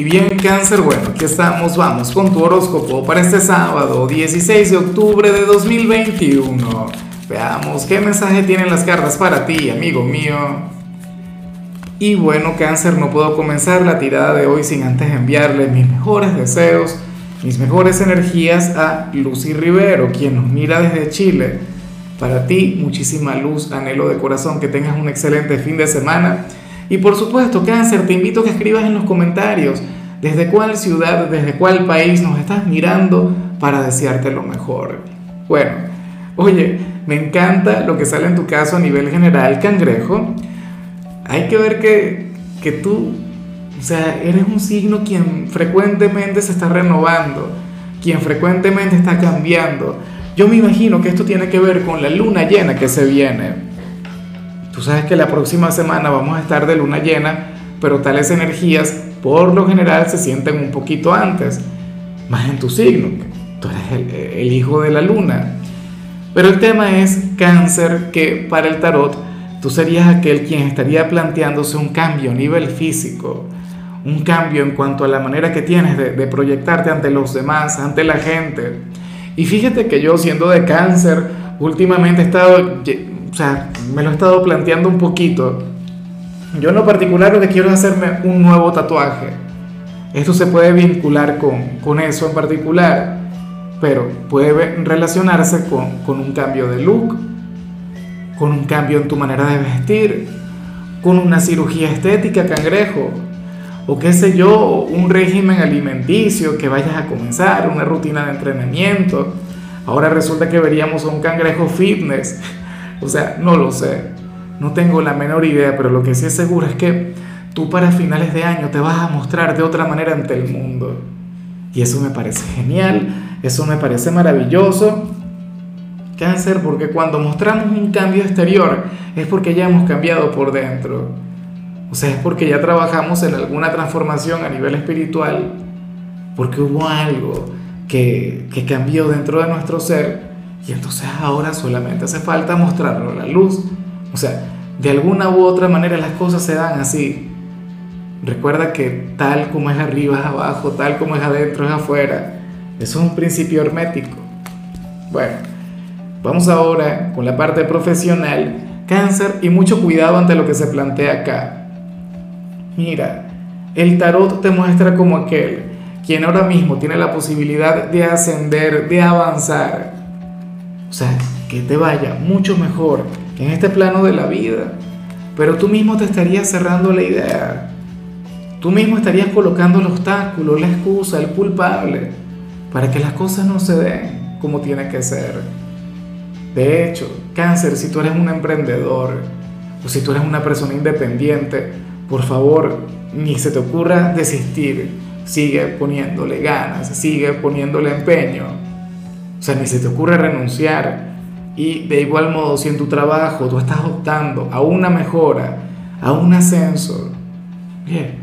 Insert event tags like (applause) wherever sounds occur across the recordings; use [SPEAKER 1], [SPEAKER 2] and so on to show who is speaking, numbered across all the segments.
[SPEAKER 1] Y bien, cáncer, bueno, aquí estamos, vamos con tu horóscopo para este sábado, 16 de octubre de 2021. Veamos qué mensaje tienen las cartas para ti, amigo mío. Y bueno, cáncer, no puedo comenzar la tirada de hoy sin antes enviarle mis mejores deseos, mis mejores energías a Lucy Rivero, quien nos mira desde Chile. Para ti, muchísima luz, anhelo de corazón, que tengas un excelente fin de semana y por supuesto, cáncer, te invito a que escribas en los comentarios desde cuál ciudad, desde cuál país nos estás mirando para desearte lo mejor. Bueno, oye, me encanta lo que sale en tu caso a nivel general, cangrejo. Hay que ver que, que tú, o sea, eres un signo quien frecuentemente se está renovando, quien frecuentemente está cambiando. Yo me imagino que esto tiene que ver con la luna llena que se viene. Tú sabes que la próxima semana vamos a estar de luna llena, pero tales energías por lo general se sienten un poquito antes, más en tu signo. Tú eres el, hijo de la luna. Pero el tema es cáncer, que para el tarot tú serías aquel quien estaría planteándose un cambio a nivel físico, un cambio en cuanto a la manera que tienes de, de proyectarte ante los demás, ante la gente. Y fíjate que yo siendo de cáncer, últimamente he estado o sea, me lo he estado planteando un poquito. Yo en lo particular lo que quiero es hacerme un nuevo tatuaje. Esto se puede vincular con, con eso en particular, pero puede relacionarse con, con un cambio de look, con un cambio en tu manera de vestir, con una cirugía estética, cangrejo, o qué sé yo, un régimen alimenticio que vayas a comenzar, una rutina de entrenamiento. Ahora resulta que veríamos a un cangrejo fitness (laughs) o sea, no lo sé, no tengo la menor idea, pero lo que sí es seguro es que tú para finales de año te vas a mostrar de otra manera ante el mundo. Y eso me parece genial, eso me parece maravilloso. Cáncer, porque cuando mostramos un cambio exterior es porque ya hemos cambiado por dentro. O sea, es porque ya trabajamos en alguna transformación a nivel espiritual, porque hubo algo que, que cambió dentro de nuestro ser y entonces ahora solamente hace falta mostrarlo la luz. O sea, de alguna u otra manera las cosas se dan así. Recuerda que tal como es arriba es abajo, tal como es adentro es afuera. Eso es un principio hermético. Bueno, vamos ahora con la parte profesional. Cáncer y mucho cuidado ante lo que se plantea acá. Mira, el tarot te muestra como aquel quien ahora mismo tiene la posibilidad de ascender, de avanzar, o sea, que te vaya mucho mejor en este plano de la vida. Pero tú mismo te estarías cerrando la idea. Tú mismo estarías colocando el obstáculo, la excusa, el culpable, para que las cosas no se den como tiene que ser. De hecho, cáncer, si tú eres un emprendedor o si tú eres una persona independiente, por favor, ni se te ocurra desistir. Sigue poniéndole ganas, sigue poniéndole empeño o sea, ni se te ocurre renunciar. Y de igual modo, si en tu trabajo tú estás optando a una mejora, a un ascenso, bien,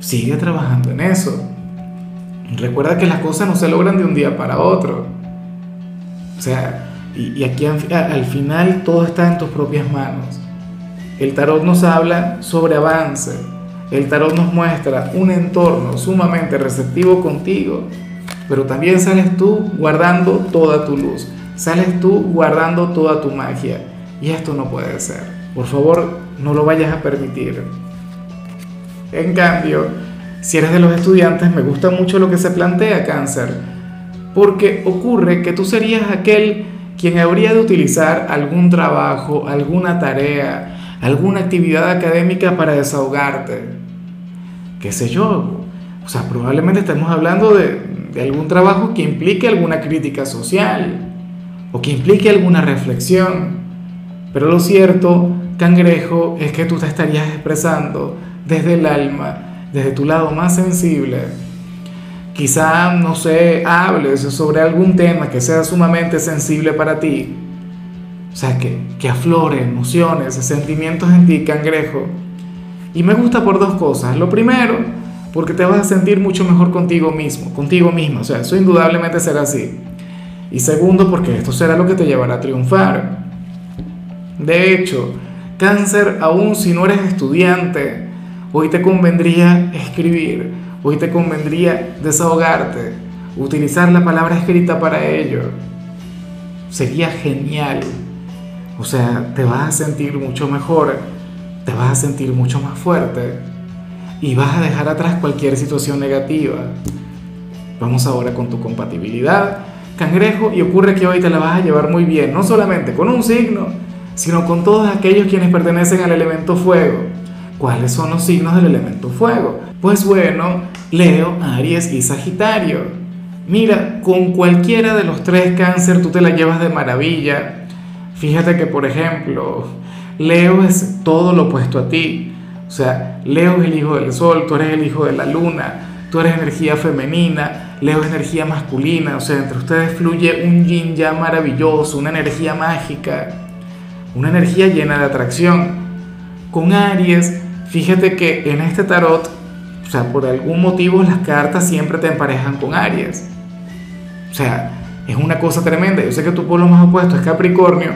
[SPEAKER 1] sigue trabajando en eso. Recuerda que las cosas no se logran de un día para otro. O sea, y, aquí al final todo está en tus propias manos. El tarot nos habla sobre avance. El tarot nos muestra un entorno sumamente receptivo contigo pero también sales tú guardando toda tu luz, sales tú guardando toda tu magia. Y esto no puede ser. Por favor, no lo vayas a permitir. En cambio, si eres de los estudiantes, me gusta mucho lo que se plantea cáncer, porque ocurre que tú serías aquel quien habría de utilizar algún trabajo, alguna tarea, alguna actividad académica para desahogarte. ¿Qué sé yo? O sea, probablemente estemos hablando de, de algún trabajo que implique alguna crítica social o que implique alguna reflexión. Pero lo cierto, cangrejo, es que tú te estarías expresando desde el alma, desde tu lado más sensible. Quizá, no sé, hables sobre algún tema que sea sumamente sensible para ti. O sea, que, que aflore emociones, sentimientos en ti, cangrejo. Y me gusta por dos cosas. Lo primero, porque te vas a sentir mucho mejor contigo mismo, contigo mismo, o sea, eso indudablemente será así. Y segundo, porque esto será lo que te llevará a triunfar. De hecho, cáncer, aún si no eres estudiante, hoy te convendría escribir hoy te convendría desahogarte, utilizar la palabra escrita para ello. Sería genial. O sea, te vas a sentir mucho mejor, te vas a sentir mucho más fuerte y vas a dejar atrás cualquier situación negativa. Vamos ahora con tu compatibilidad, cangrejo, y ocurre que hoy te la vas a llevar muy bien, no solamente con un signo, sino con todos aquellos quienes pertenecen al elemento fuego. ¿Cuáles son los signos del elemento fuego? Pues bueno, Leo, Aries y Sagitario. Mira, con cualquiera de los tres cáncer tú te la llevas de maravilla. Fíjate que, por ejemplo, Leo es todo lo opuesto a ti. O sea, Leo es el hijo del sol, tú eres el hijo de la luna, tú eres energía femenina, Leo es energía masculina. O sea, entre ustedes fluye un yin ya maravilloso, una energía mágica, una energía llena de atracción. Con Aries, fíjate que en este tarot o sea, por algún motivo las cartas siempre te emparejan con Aries. O sea, es una cosa tremenda. Yo sé que tu polo más opuesto es Capricornio,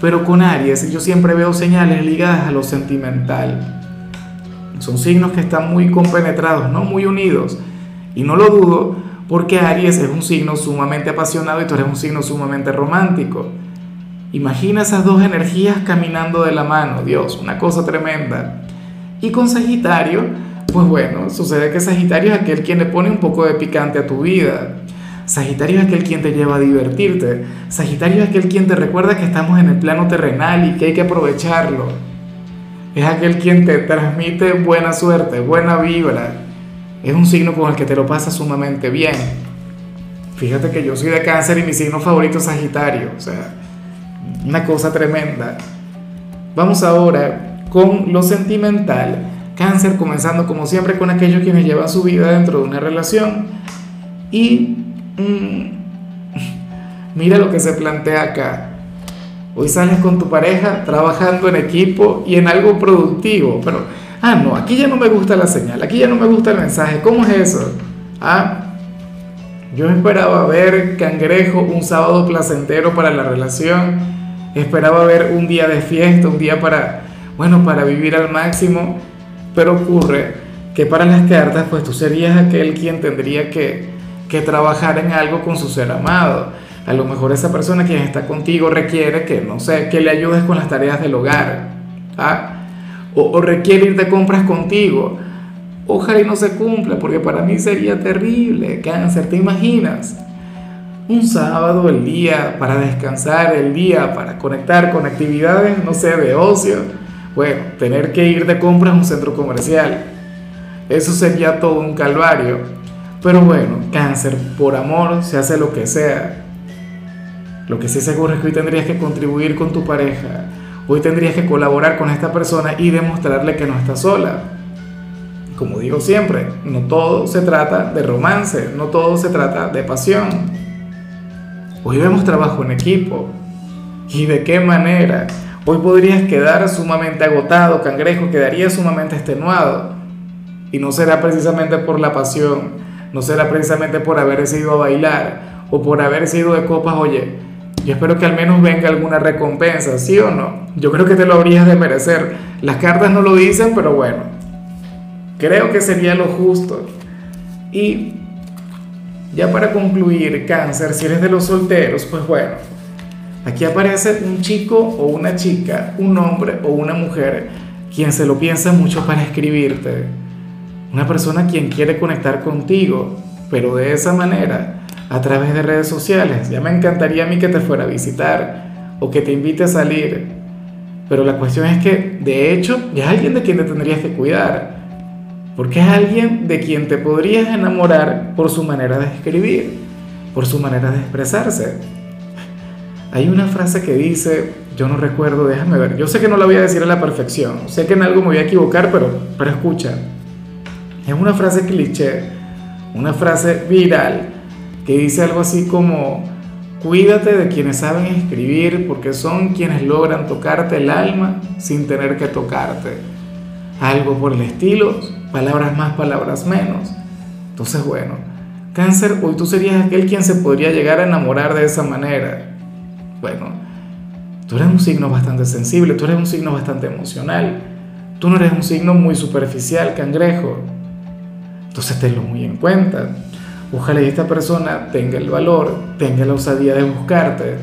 [SPEAKER 1] pero con Aries yo siempre veo señales ligadas a lo sentimental. Son signos que están muy compenetrados, no muy unidos. Y no lo dudo porque Aries es un signo sumamente apasionado y tú eres un signo sumamente romántico. Imagina esas dos energías caminando de la mano, Dios, una cosa tremenda. Y con Sagitario, pues bueno, sucede que Sagitario es aquel quien le pone un poco de picante a tu vida. Sagitario es aquel quien te lleva a divertirte. Sagitario es aquel quien te recuerda que estamos en el plano terrenal y que hay que aprovecharlo. Es aquel quien te transmite buena suerte, buena vibra. Es un signo con el que te lo pasas sumamente bien. Fíjate que yo soy de cáncer y mi signo favorito es Sagitario. O sea, una cosa tremenda. Vamos ahora con lo sentimental Cáncer comenzando como siempre con aquellos quienes llevan su vida dentro de una relación. Y mm, (laughs) mira lo que se plantea acá. Hoy sales con tu pareja trabajando en equipo y en algo productivo, pero, ah, no, aquí ya no me gusta la señal, aquí ya no me gusta el mensaje. ¿Cómo es eso? Ah, yo esperaba ver cangrejo un sábado placentero para la relación, esperaba ver un día de fiesta, un día para, bueno, para vivir al máximo pero ocurre que para las cartas, pues tú serías aquel quien tendría que, que trabajar en algo con su ser amado. A lo mejor esa persona quien está contigo requiere que, no sé, que le ayudes con las tareas del hogar. ¿ah? O, requiere ir de compras contigo. Ojalá y no se cumpla, porque para mí sería terrible. Cáncer, ¿te imaginas? Un sábado, el día para descansar, el día para conectar con actividades, no sé, de ocio bueno, tener que ir de compras a un centro comercial. Eso sería todo un calvario. Pero bueno, cáncer, por amor se hace lo que sea. Lo que sí seguro es que hoy tendrías que contribuir con tu pareja. Hoy tendrías que colaborar con esta persona y demostrarle que no está sola. Como digo siempre, no todo se trata de romance, no todo se trata de pasión. Hoy vemos trabajo en equipo. ¿Y de qué manera? Hoy podrías quedar sumamente agotado, cangrejo, quedaría sumamente extenuado. Y no será precisamente por la pasión, no será precisamente por haber ido a bailar o por haber ido de copas, oye, yo espero que al menos venga alguna recompensa, ¿sí o no? Yo creo que te lo habrías de merecer. Las cartas no lo dicen, pero bueno, creo que sería lo justo. Y ya para concluir, cáncer, si eres de los solteros, pues bueno, Aquí aparece un chico o una chica, un hombre o una mujer, quien se lo piensa mucho para escribirte. Una persona quien quiere conectar contigo, pero de esa manera, a través de redes sociales. Ya me encantaría a mí que te fuera a visitar o que te invite a salir. Pero la cuestión es que, de hecho, es alguien de quien te tendrías que cuidar. Porque es alguien de quien te podrías enamorar por su manera de escribir, por su manera de expresarse. Hay una frase que dice, yo no recuerdo, déjame ver, yo sé que no la voy a decir a la perfección, sé que en algo me voy a equivocar, pero, pero escucha, es una frase cliché, una frase viral, que dice algo así como, cuídate de quienes saben escribir porque son quienes logran tocarte el alma sin tener que tocarte. Algo por el estilo, palabras más, palabras menos. Entonces, bueno, cáncer, hoy tú serías aquel quien se podría llegar a enamorar de esa manera bueno, tú eres un signo bastante sensible, tú eres un signo bastante emocional, tú no eres un signo muy superficial, cangrejo. Entonces tenlo muy en cuenta. Ojalá y esta persona tenga el valor, tenga la osadía de buscarte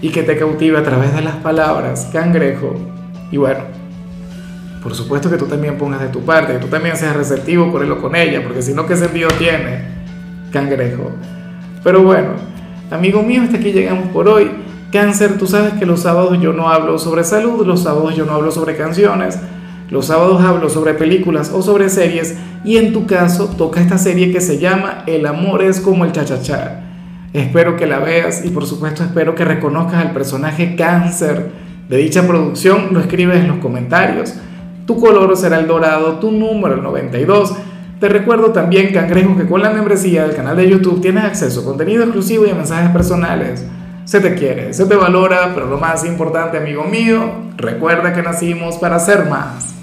[SPEAKER 1] y que te cautive a través de las palabras, cangrejo. Y bueno, por supuesto que tú también pongas de tu parte, que tú también seas receptivo con él o con ella, porque si no, ¿qué sentido tiene, cangrejo? Pero bueno, amigo mío, hasta aquí llegamos por hoy. Cáncer, tú sabes que los sábados yo no hablo sobre salud, los sábados yo no hablo sobre canciones, los sábados hablo sobre películas o sobre series y en tu caso toca esta serie que se llama El amor es como el chachachá. Espero que la veas y por supuesto espero que reconozcas al personaje cáncer de dicha producción. Lo escribes en los comentarios. Tu color será el dorado, tu número el 92. Te recuerdo también, cangrejo, que con la membresía del canal de YouTube tienes acceso a contenido exclusivo y a mensajes personales. Se te quiere, se te valora, pero lo más importante, amigo mío, recuerda que nacimos para ser más.